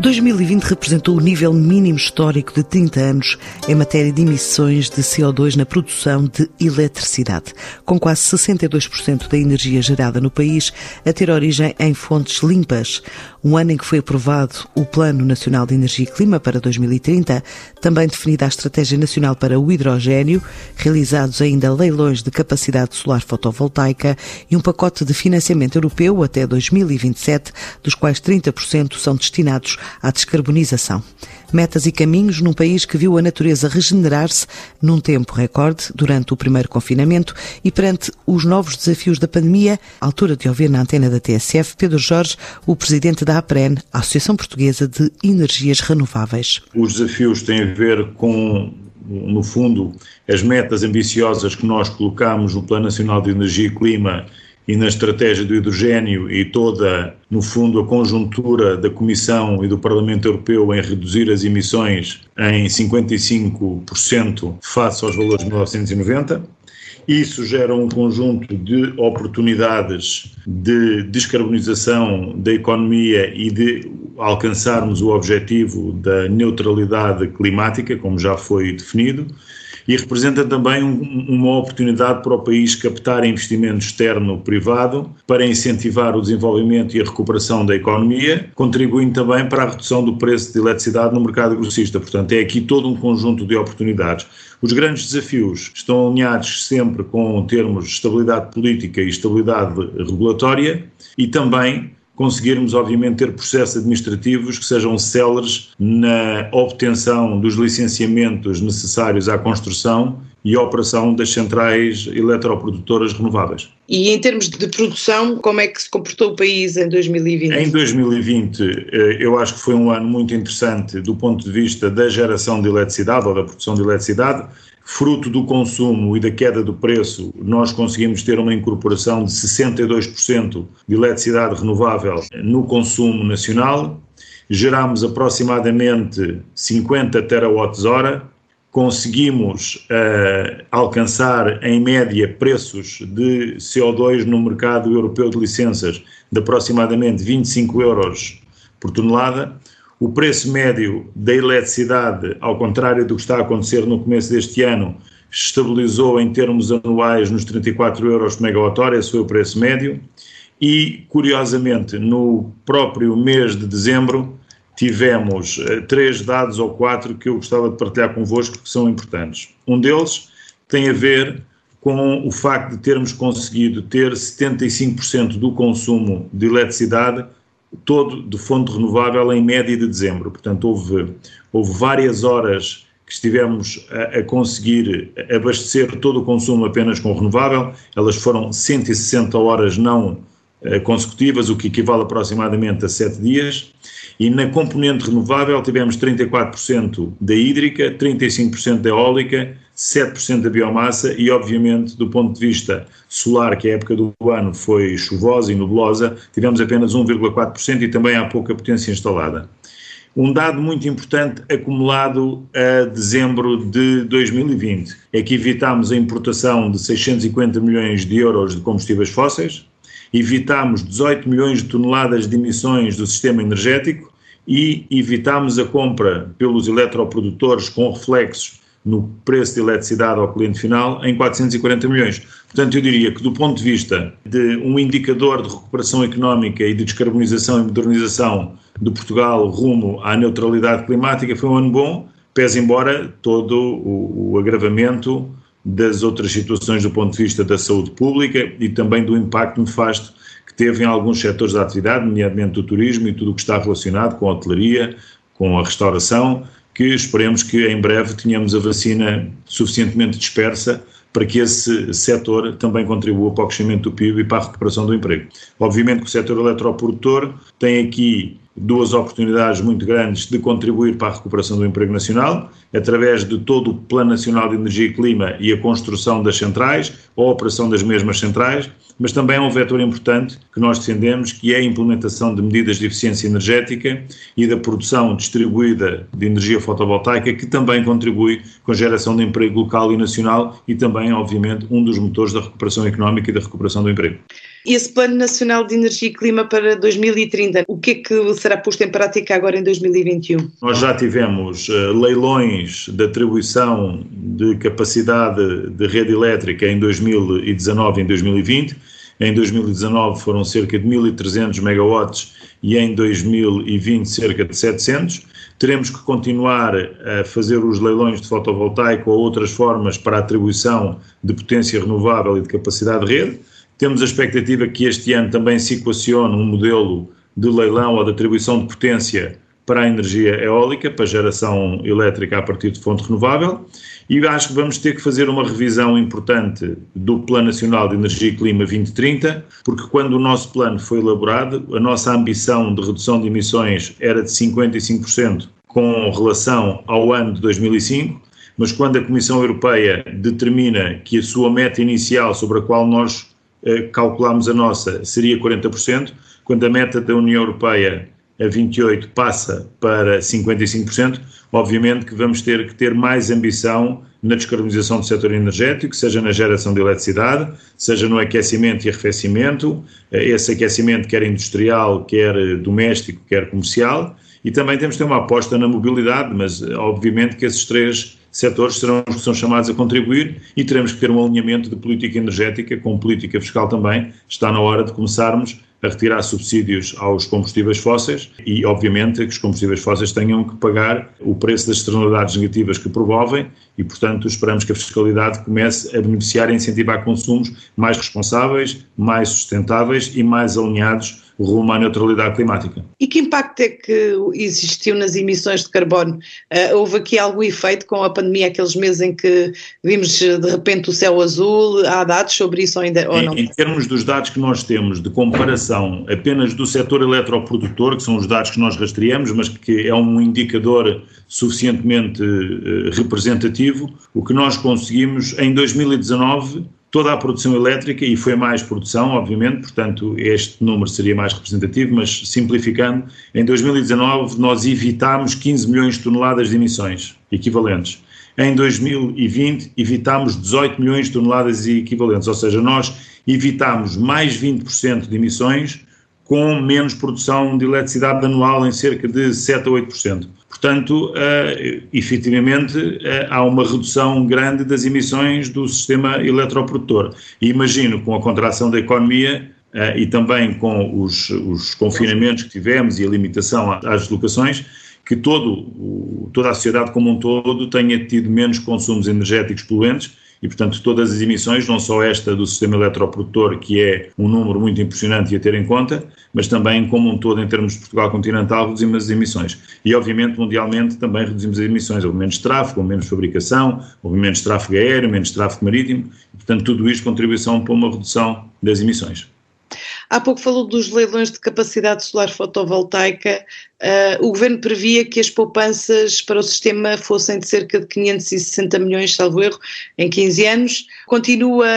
2020 representou o nível mínimo histórico de 30 anos em matéria de emissões de CO2 na produção de eletricidade, com quase 62% da energia gerada no país a ter origem em fontes limpas. Um ano em que foi aprovado o Plano Nacional de Energia e Clima para 2030, também definida a Estratégia Nacional para o Hidrogênio, realizados ainda leilões de capacidade solar fotovoltaica e um pacote de financiamento europeu até 2027, dos quais 30% são destinados à descarbonização. Metas e caminhos num país que viu a natureza regenerar-se num tempo recorde durante o primeiro confinamento e perante os novos desafios da pandemia, à altura de ouvir na antena da TSF Pedro Jorge, o presidente da APREN, Associação Portuguesa de Energias Renováveis. Os desafios têm a ver com no fundo, as metas ambiciosas que nós colocamos no Plano Nacional de Energia e Clima e na estratégia do hidrogênio e toda, no fundo, a conjuntura da Comissão e do Parlamento Europeu em reduzir as emissões em 55% face aos valores de 1990. Isso gera um conjunto de oportunidades de descarbonização da economia e de alcançarmos o objetivo da neutralidade climática, como já foi definido e representa também um, uma oportunidade para o país captar investimento externo-privado para incentivar o desenvolvimento e a recuperação da economia, contribuindo também para a redução do preço de eletricidade no mercado grossista. Portanto, é aqui todo um conjunto de oportunidades. Os grandes desafios estão alinhados sempre com termos de estabilidade política e estabilidade regulatória e também conseguirmos, obviamente, ter processos administrativos que sejam céleres na obtenção dos licenciamentos necessários à construção e à operação das centrais eletroprodutoras renováveis. E em termos de produção, como é que se comportou o país em 2020? Em 2020, eh, eu acho que foi um ano muito interessante do ponto de vista da geração de eletricidade ou da produção de eletricidade fruto do consumo e da queda do preço, nós conseguimos ter uma incorporação de 62% de eletricidade renovável no consumo nacional, geramos aproximadamente 50 terawatts-hora, conseguimos uh, alcançar em média preços de CO2 no mercado europeu de licenças de aproximadamente 25 euros por tonelada, o preço médio da eletricidade, ao contrário do que está a acontecer no começo deste ano, estabilizou em termos anuais nos 34 euros por megawatt-hora, esse foi o preço médio, e, curiosamente, no próprio mês de dezembro, tivemos uh, três dados ou quatro que eu gostava de partilhar convosco que são importantes. Um deles tem a ver com o facto de termos conseguido ter 75% do consumo de eletricidade todo de fonte renovável em média de dezembro. Portanto, houve, houve várias horas que estivemos a, a, conseguir abastecer todo o consumo apenas com renovável, elas foram 160 horas não uh, consecutivas, o que equivale aproximadamente a 7 dias, e na componente renovável tivemos 34% da hídrica, 35% da eólica, 7% da biomassa e, obviamente, do ponto de vista solar, que a época do ano foi chuvosa e nublosa, tivemos apenas 1,4% e também há pouca potência instalada. Um dado muito importante acumulado a dezembro de 2020 é que evitámos a importação de 650 milhões de euros de combustíveis fósseis, evitámos 18 milhões de toneladas de emissões do sistema energético e evitámos a compra pelos eletroprodutores com reflexos no preço de eletricidade ao cliente final em 440 milhões. Portanto, eu diria que do ponto de vista de um indicador de recuperação económica e de descarbonização e modernização de Portugal rumo à neutralidade climática foi um ano bom, pese embora todo o, o agravamento das outras situações do ponto de vista da saúde pública e também do impacto nefasto que teve em alguns setores da atividade, nomeadamente do turismo e tudo o que está relacionado com a hotelaria, com a restauração, que esperemos que em breve tenhamos a vacina suficientemente dispersa para que esse setor também contribua para o crescimento do PIB e para a recuperação do emprego. Obviamente que o setor eletroprodutor tem aqui duas oportunidades muito grandes de contribuir para a recuperação do emprego nacional, através de todo o Plano Nacional de Energia e Clima e a construção das centrais, ou a operação das mesmas centrais, mas também é um vetor importante que nós defendemos, que é a implementação de medidas de eficiência energética e da produção distribuída de energia fotovoltaica, que também contribui com a geração de emprego local e nacional e também, obviamente, um dos motores da recuperação económica e da recuperação do emprego. E esse Plano Nacional de Energia e Clima para 2030, o que é que será posto em prática agora em 2021? Nós já tivemos uh, leilões de atribuição de capacidade de rede elétrica em 2019 e em 2020. Em 2019 foram cerca de 1.300 megawatts e em 2020 cerca de 700. Teremos que continuar a fazer os leilões de fotovoltaico ou outras formas para atribuição de potência renovável e de capacidade de rede. Temos a expectativa que este ano também se equacione um modelo de leilão ou de atribuição de potência para a energia eólica, para a geração elétrica a partir de fonte renovável, e acho que vamos ter que fazer uma revisão importante do Plano Nacional de Energia e Clima 2030, porque quando o nosso plano foi elaborado, a nossa ambição de redução de emissões era de 55% com relação ao ano de 2005, mas quando a Comissão Europeia determina que a sua meta inicial sobre a qual nós eh, calculamos a nossa seria 40%, quando a meta da União Europeia a 28 passa para 55%, obviamente que vamos ter que ter mais ambição na descarbonização do setor energético, seja na geração de eletricidade, seja no aquecimento e arrefecimento, eh, esse aquecimento quer industrial, quer doméstico, quer comercial, e também temos que ter uma aposta na mobilidade, mas eh, obviamente que esses três setores serão os que são chamados a contribuir e teremos que ter um alinhamento de política energética com política fiscal também. Está na hora de começarmos a retirar subsídios aos combustíveis fósseis e, obviamente, que os combustíveis fósseis tenham que pagar o preço das externalidades negativas que promovem e, portanto, esperamos que a fiscalidade comece a beneficiar e incentivar consumos mais responsáveis, mais sustentáveis e mais alinhados rumo à neutralidade climática. E que impacto é que existiu nas emissões de carbono? Uh, houve aqui algum efeito com a pandemia, aqueles meses em que vimos de repente o céu azul? Há dados sobre isso ainda, ou em, não? Em termos dos dados que nós temos de comparação apenas do setor eletroprodutor, que são os dados que nós rastreamos, mas que é um indicador suficientemente uh, representativo, o que nós conseguimos em 2019 toda a produção elétrica, e foi mais produção, obviamente, portanto este número seria mais representativo, mas simplificando, em 2019 nós evitámos 15 milhões de toneladas de emissões equivalentes. Em 2020 evitámos 18 milhões de toneladas equivalentes, ou seja, nós evitámos mais 20% de emissões com menos produção de eletricidade anual em cerca de 7 a 8%. Portanto, uh, efetivamente, uh, há uma redução grande das emissões do sistema eletroprodutor. E imagino, com a contração da economia uh, e também com os, os, confinamentos que tivemos e a limitação às deslocações, que todo, o, toda a sociedade como um todo tenha tido menos consumos energéticos poluentes e, portanto, todas as emissões, não só esta do sistema eletroprodutor, que é um número muito impressionante a ter em conta, mas também, como um todo, em termos de Portugal continental, reduzimos as emissões. E, obviamente, mundialmente também reduzimos as emissões. Houve menos tráfego, houve menos fabricação, houve menos tráfego aéreo, menos tráfego marítimo, e, portanto, tudo isto contribuição para uma redução das emissões. Há pouco falou dos leilões de capacidade solar fotovoltaica. Uh, o governo previa que as poupanças para o sistema fossem de cerca de 560 milhões, salvo erro, em 15 anos. Continua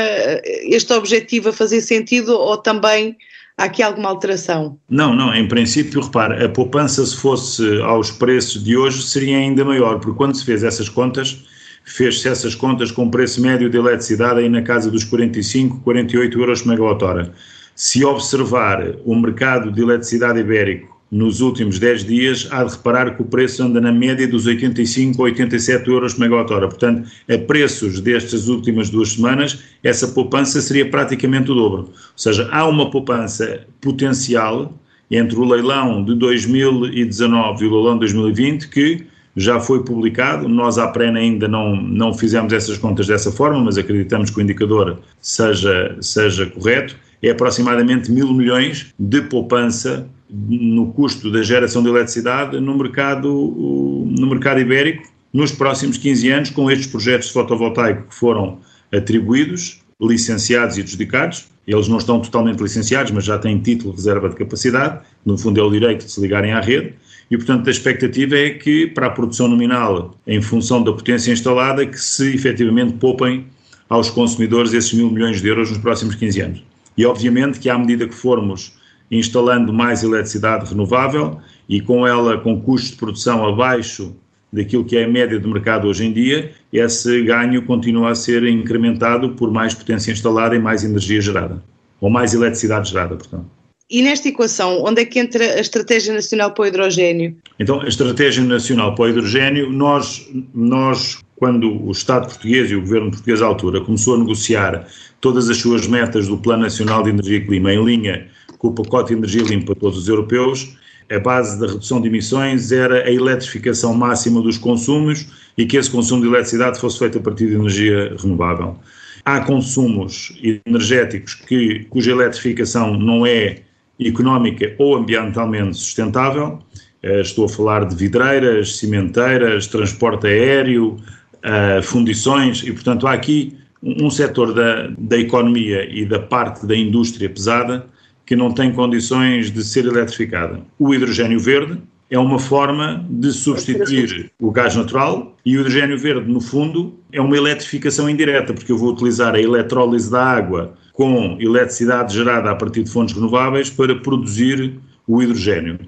este objetivo a fazer sentido ou também há aqui alguma alteração? Não, não, em princípio, repare, a poupança se fosse aos preços de hoje seria ainda maior, porque quando se fez essas contas, fez-se essas contas com preço médio de eletricidade aí na casa dos 45, 48 euros por megawatt-hora. Se observar o mercado de eletricidade ibérico nos últimos 10 dias, há de reparar que o preço anda na média dos 85 a 87 euros por megawatt-hora. Portanto, a preços destas últimas duas semanas, essa poupança seria praticamente o dobro. Ou seja, há uma poupança potencial entre o leilão de 2019 e o leilão de 2020 que já foi publicado. Nós, à PREN, ainda não, não fizemos essas contas dessa forma, mas acreditamos que o indicador seja, seja correto é aproximadamente mil milhões de poupança no custo da geração de eletricidade no mercado, no mercado ibérico nos próximos 15 anos, com estes projetos de fotovoltaico que foram atribuídos, licenciados e adjudicados. Eles não estão totalmente licenciados, mas já têm título de reserva de capacidade, no fundo é o direito de se ligarem à rede, e portanto a expectativa é que para a produção nominal, em função da potência instalada, que se efetivamente poupem aos consumidores esses mil milhões de euros nos próximos 15 anos. E obviamente que à medida que formos instalando mais eletricidade renovável e com ela com custos de produção abaixo daquilo que é a média de mercado hoje em dia, esse ganho continua a ser incrementado por mais potência instalada e mais energia gerada. ou mais eletricidade gerada, portanto. E nesta equação, onde é que entra a Estratégia Nacional para o Hidrogênio? Então, a Estratégia Nacional para o Hidrogênio, nós, nós quando o Estado português e o governo português à altura começou a negociar todas as suas metas do Plano Nacional de Energia e Clima em linha com o pacote de energia limpa para todos os europeus, a base da redução de emissões era a eletrificação máxima dos consumos e que esse consumo de eletricidade fosse feito a partir de energia renovável. Há consumos energéticos que, cuja eletrificação não é económica ou ambientalmente sustentável. Eh, estou a falar de vidreiras, cimenteiras, transporte aéreo, eh, fundições, e portanto há aqui um setor da, da economia e da parte da indústria pesada que não tem condições de ser eletrificada. O hidrogênio verde é uma forma de substituir o gás natural e o hidrogênio verde, no fundo, é uma eletrificação indireta, porque eu vou utilizar a eletrólise da água com eletricidade gerada a partir de fontes renováveis para produzir o hidrogênio.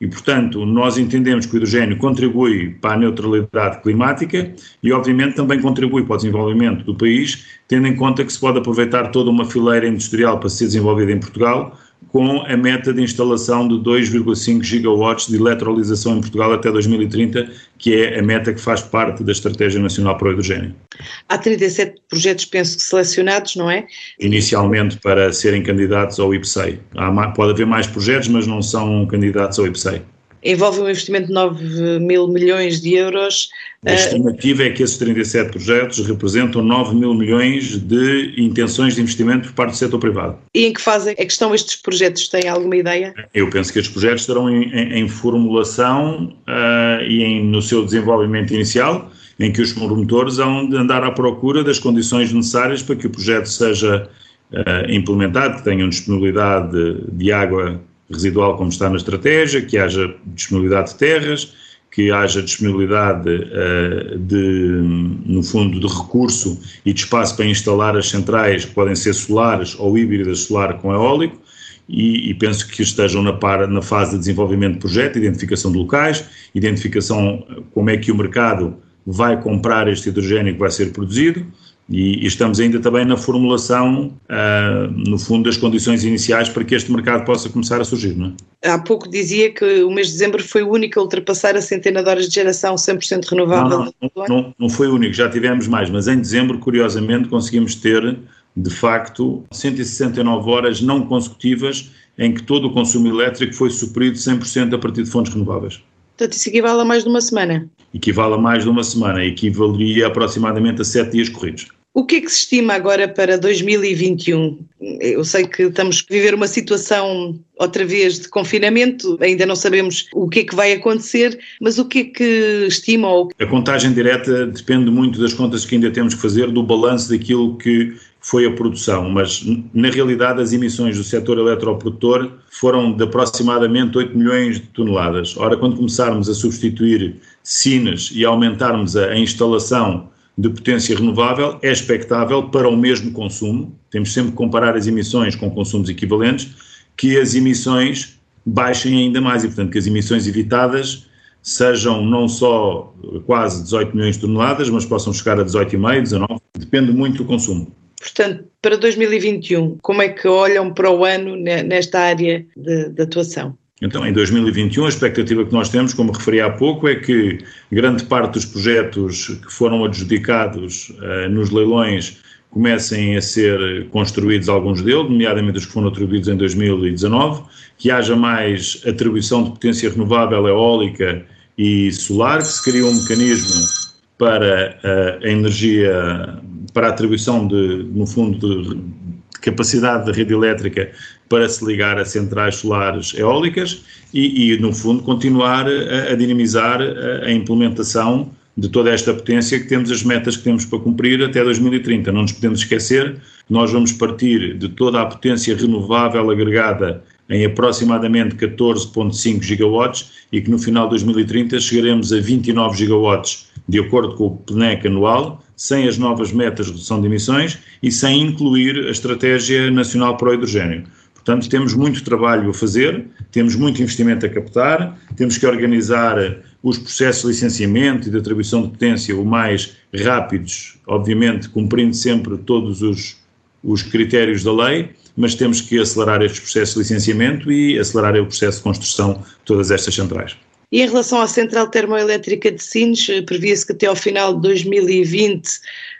E, portanto, nós entendemos que o hidrogênio contribui para a neutralidade climática e, obviamente, também contribui para o desenvolvimento do país, tendo em conta que se pode aproveitar toda uma fileira industrial para ser desenvolvida em Portugal, com a meta de instalação de 2,5 gigawatts de eletrolisação em Portugal até 2030, que é a meta que faz parte da Estratégia Nacional para o Hidrogênio. Há 37 projetos, penso que selecionados, não é? Inicialmente para serem candidatos ao IPSEI. Há, pode haver mais projetos, mas não são candidatos ao IPSEI envolve um investimento de 9 mil milhões de euros. A estimativa é que esses 37 projetos representam 9 mil milhões de intenções de investimento por parte do setor privado. E em que fase é que estão estes projetos? Tem alguma ideia? Eu penso que estes projetos estarão em, em, em formulação uh, e em, no seu desenvolvimento inicial, em que os promotores hão de andar à procura das condições necessárias para que o projeto seja uh, implementado, que tenham disponibilidade de, de água residual como está na estratégia, que haja disponibilidade de terras, que haja disponibilidade uh, de, no fundo, de recurso e de espaço para instalar as centrais que podem ser solares ou híbridas solar com eólico, e, e, penso que estejam na, par, na fase de desenvolvimento de projeto, identificação de locais, identificação como é que o mercado vai comprar este hidrogênio que vai ser produzido, e, estamos ainda também na formulação, uh, no fundo, das condições iniciais para que este mercado possa começar a surgir. Não é? Há pouco dizia que o mês de dezembro foi o único a ultrapassar a centena de horas de geração 100% renovável. Não, não, não, não foi o único, já tivemos mais, mas em dezembro, curiosamente, conseguimos ter, de facto, 169 horas não consecutivas em que todo o consumo elétrico foi suprido 100% a partir de fontes renováveis. Portanto, isso equivale a mais de uma semana? Equivale a mais de uma semana, equivaleria aproximadamente a sete dias corridos. O que é que se estima agora para 2021? Eu sei que estamos a viver uma situação outra vez de confinamento, ainda não sabemos o que é que vai acontecer, mas o que é que estimam? A contagem direta depende muito das contas que ainda temos que fazer, do balanço daquilo que foi a produção, mas na realidade as emissões do setor eletroprodutor foram de aproximadamente 8 milhões de toneladas. Ora, quando começarmos a substituir sinas e aumentarmos a, a instalação de potência renovável, é expectável para o mesmo consumo, temos sempre que comparar as emissões com consumos equivalentes, que as emissões baixem ainda mais e, portanto, que as emissões evitadas sejam não só quase 18 milhões de toneladas, mas possam chegar a 18,5, 19, depende muito do consumo. Portanto, para 2021, como é que olham para o ano nesta área de, de atuação? Então, em 2021, a expectativa que nós temos, como referi há pouco, é que grande parte dos projetos que foram adjudicados uh, nos leilões comecem a ser construídos alguns deles, nomeadamente os que foram atribuídos em 2019, que haja mais atribuição de potência renovável eólica e solar, que se crie um mecanismo para uh, a energia, para a atribuição de, no fundo, de, de capacidade da rede elétrica para se ligar a centrais solares eólicas e, e no fundo, continuar a, a dinamizar a, a, implementação de toda esta potência que temos as metas que temos para cumprir até 2030. Não nos podemos esquecer que nós vamos partir de toda a potência renovável agregada em aproximadamente 14,5 gigawatts e que no final de 2030 chegaremos a 29 gigawatts de acordo com o PNEC anual, sem as novas metas de redução de emissões e sem incluir a Estratégia Nacional para o Hidrogênio. Portanto, temos muito trabalho a fazer, temos muito investimento a captar, temos que organizar os processos de licenciamento e de atribuição de potência o mais rápidos, obviamente cumprindo sempre todos os, os critérios da lei, mas temos que acelerar estes processos de licenciamento e acelerar o processo de construção de todas estas centrais. E em relação à central termoelétrica de Sines, eh, previa-se que até ao final de 2020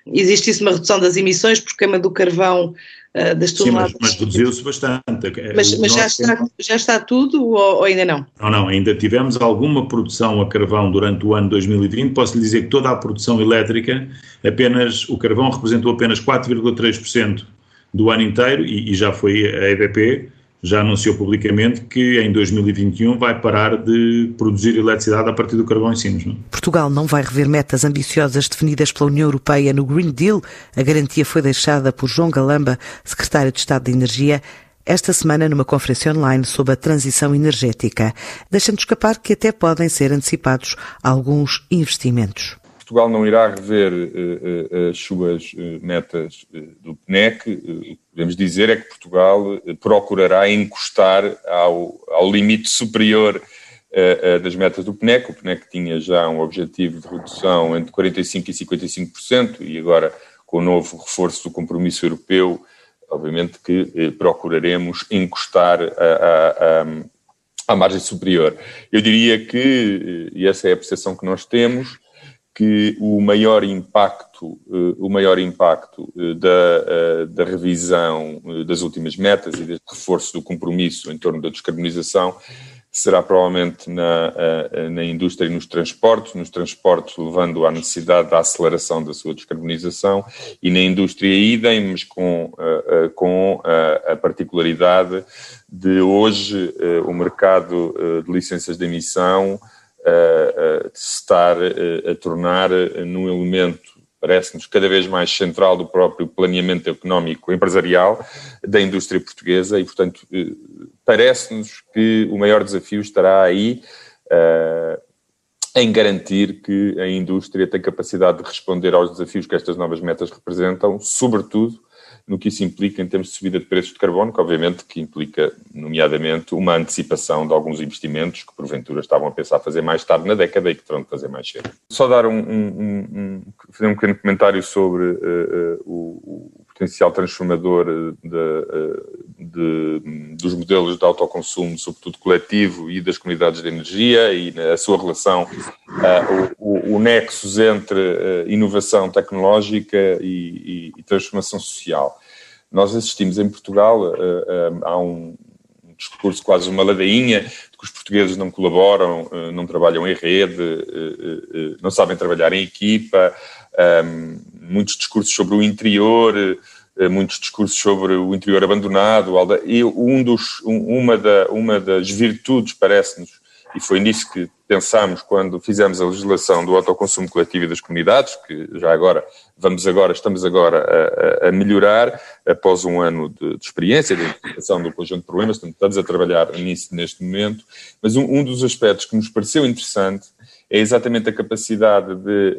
existisse uma redução das emissões por queima do carvão uh, das toneladas. Sim, mas, mas reduziu-se bastante. Mas, mas já, está, já está tudo ou, ou, ainda não? Não, não, ainda tivemos alguma produção a carvão durante o ano 2020. Posso lhe dizer que toda a produção elétrica, apenas o carvão representou apenas 4,3% do ano inteiro e, e já foi a EDP já anunciou publicamente que em 2021 vai parar de produzir eletricidade a partir do carvão em Sines. Não? Portugal não vai rever metas ambiciosas definidas pela União Europeia no Green Deal. A garantia foi deixada por João Galamba, secretário de Estado de Energia, esta semana numa conferência online sobre a transição energética, deixando escapar que até podem ser antecipados alguns investimentos. Portugal não irá rever uh, uh, as suas uh, metas do PNEC. o que podemos dizer é que Portugal procurará encostar ao, ao limite superior das metas do PNEC. O PNEC tinha já um objetivo de redução entre 45% e 55%, e agora, com o novo reforço do compromisso europeu, obviamente que procuraremos encostar à margem superior. Eu diria que, e essa é a percepção que nós temos, que o maior impacto, eh, o maior impacto eh, da, eh, da revisão das últimas metas e deste reforço do compromisso em torno da descarbonização será provavelmente na, na indústria e nos transportes, nos transportes levando à necessidade da aceleração da sua descarbonização e na indústria idem, mas com, com a particularidade de hoje o mercado de licenças de emissão uh, se estar a tornar num elemento parece-nos cada vez mais central do próprio planeamento económico empresarial da indústria portuguesa e, portanto, parece-nos que o maior desafio estará aí uh, em garantir que a indústria tem capacidade de responder aos desafios que estas novas metas representam, sobretudo no que isso implica em termos de subida de preços de carbono, que obviamente que implica, nomeadamente, uma antecipação de alguns investimentos que porventura estavam a pensar fazer mais tarde na década e que terão de fazer mais cedo. Só dar um, um, um, fazer um pequeno comentário sobre uh, uh, o, o, potencial transformador de, de, de, dos modelos de autoconsumo, sobretudo coletivo, e das comunidades de energia e a sua relação, uh, o, o, nexus entre inovação tecnológica e, e, e transformação social. Nós assistimos em Portugal uh, uh, a um discurso, quase uma ladainha, de que os portugueses não colaboram, uh, não trabalham em rede, não sabem trabalhar em equipa, um, muitos discursos sobre o interior, muitos discursos sobre o interior abandonado, e um dos, um, uma, da, uma das virtudes, parece-nos, e foi nisso que pensámos quando fizemos a legislação do autoconsumo coletivo e das comunidades, que já agora, vamos agora, estamos agora a, a melhorar, após um ano de, de experiência, de identificação do conjunto de problemas, estamos a trabalhar nisso neste momento, mas um, um dos aspectos que nos pareceu interessante é exatamente a capacidade de